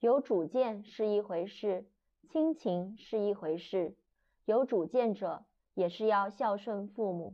有主见是一回事亲情是一回事有主见者也是要孝顺父母。